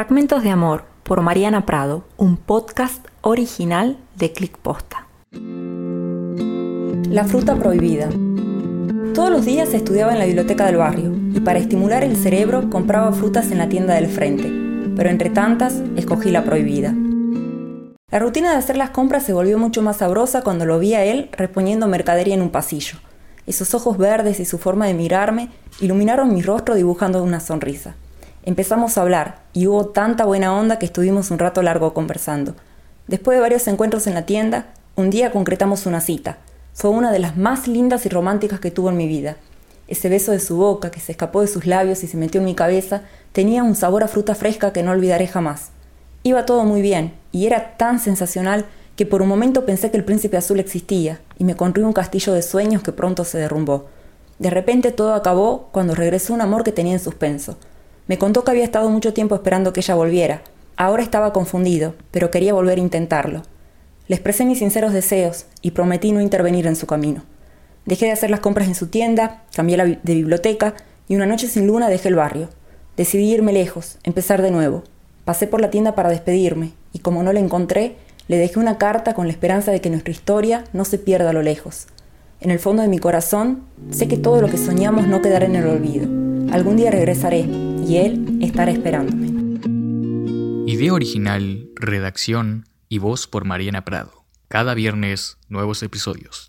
Fragmentos de Amor por Mariana Prado, un podcast original de Click Posta. La fruta prohibida. Todos los días estudiaba en la biblioteca del barrio y para estimular el cerebro compraba frutas en la tienda del frente, pero entre tantas escogí la prohibida. La rutina de hacer las compras se volvió mucho más sabrosa cuando lo vi a él reponiendo mercadería en un pasillo. Esos ojos verdes y su forma de mirarme iluminaron mi rostro dibujando una sonrisa. Empezamos a hablar y hubo tanta buena onda que estuvimos un rato largo conversando. Después de varios encuentros en la tienda, un día concretamos una cita. Fue una de las más lindas y románticas que tuvo en mi vida. Ese beso de su boca que se escapó de sus labios y se metió en mi cabeza tenía un sabor a fruta fresca que no olvidaré jamás. Iba todo muy bien y era tan sensacional que por un momento pensé que el príncipe azul existía y me construí un castillo de sueños que pronto se derrumbó. De repente todo acabó cuando regresó un amor que tenía en suspenso. Me contó que había estado mucho tiempo esperando que ella volviera. Ahora estaba confundido, pero quería volver a intentarlo. Le expresé mis sinceros deseos y prometí no intervenir en su camino. Dejé de hacer las compras en su tienda, cambié de biblioteca y una noche sin luna dejé el barrio. Decidí irme lejos, empezar de nuevo. Pasé por la tienda para despedirme y como no la encontré, le dejé una carta con la esperanza de que nuestra historia no se pierda a lo lejos. En el fondo de mi corazón, sé que todo lo que soñamos no quedará en el olvido. Algún día regresaré y él estará esperándome. Idea original, redacción y voz por Mariana Prado. Cada viernes, nuevos episodios.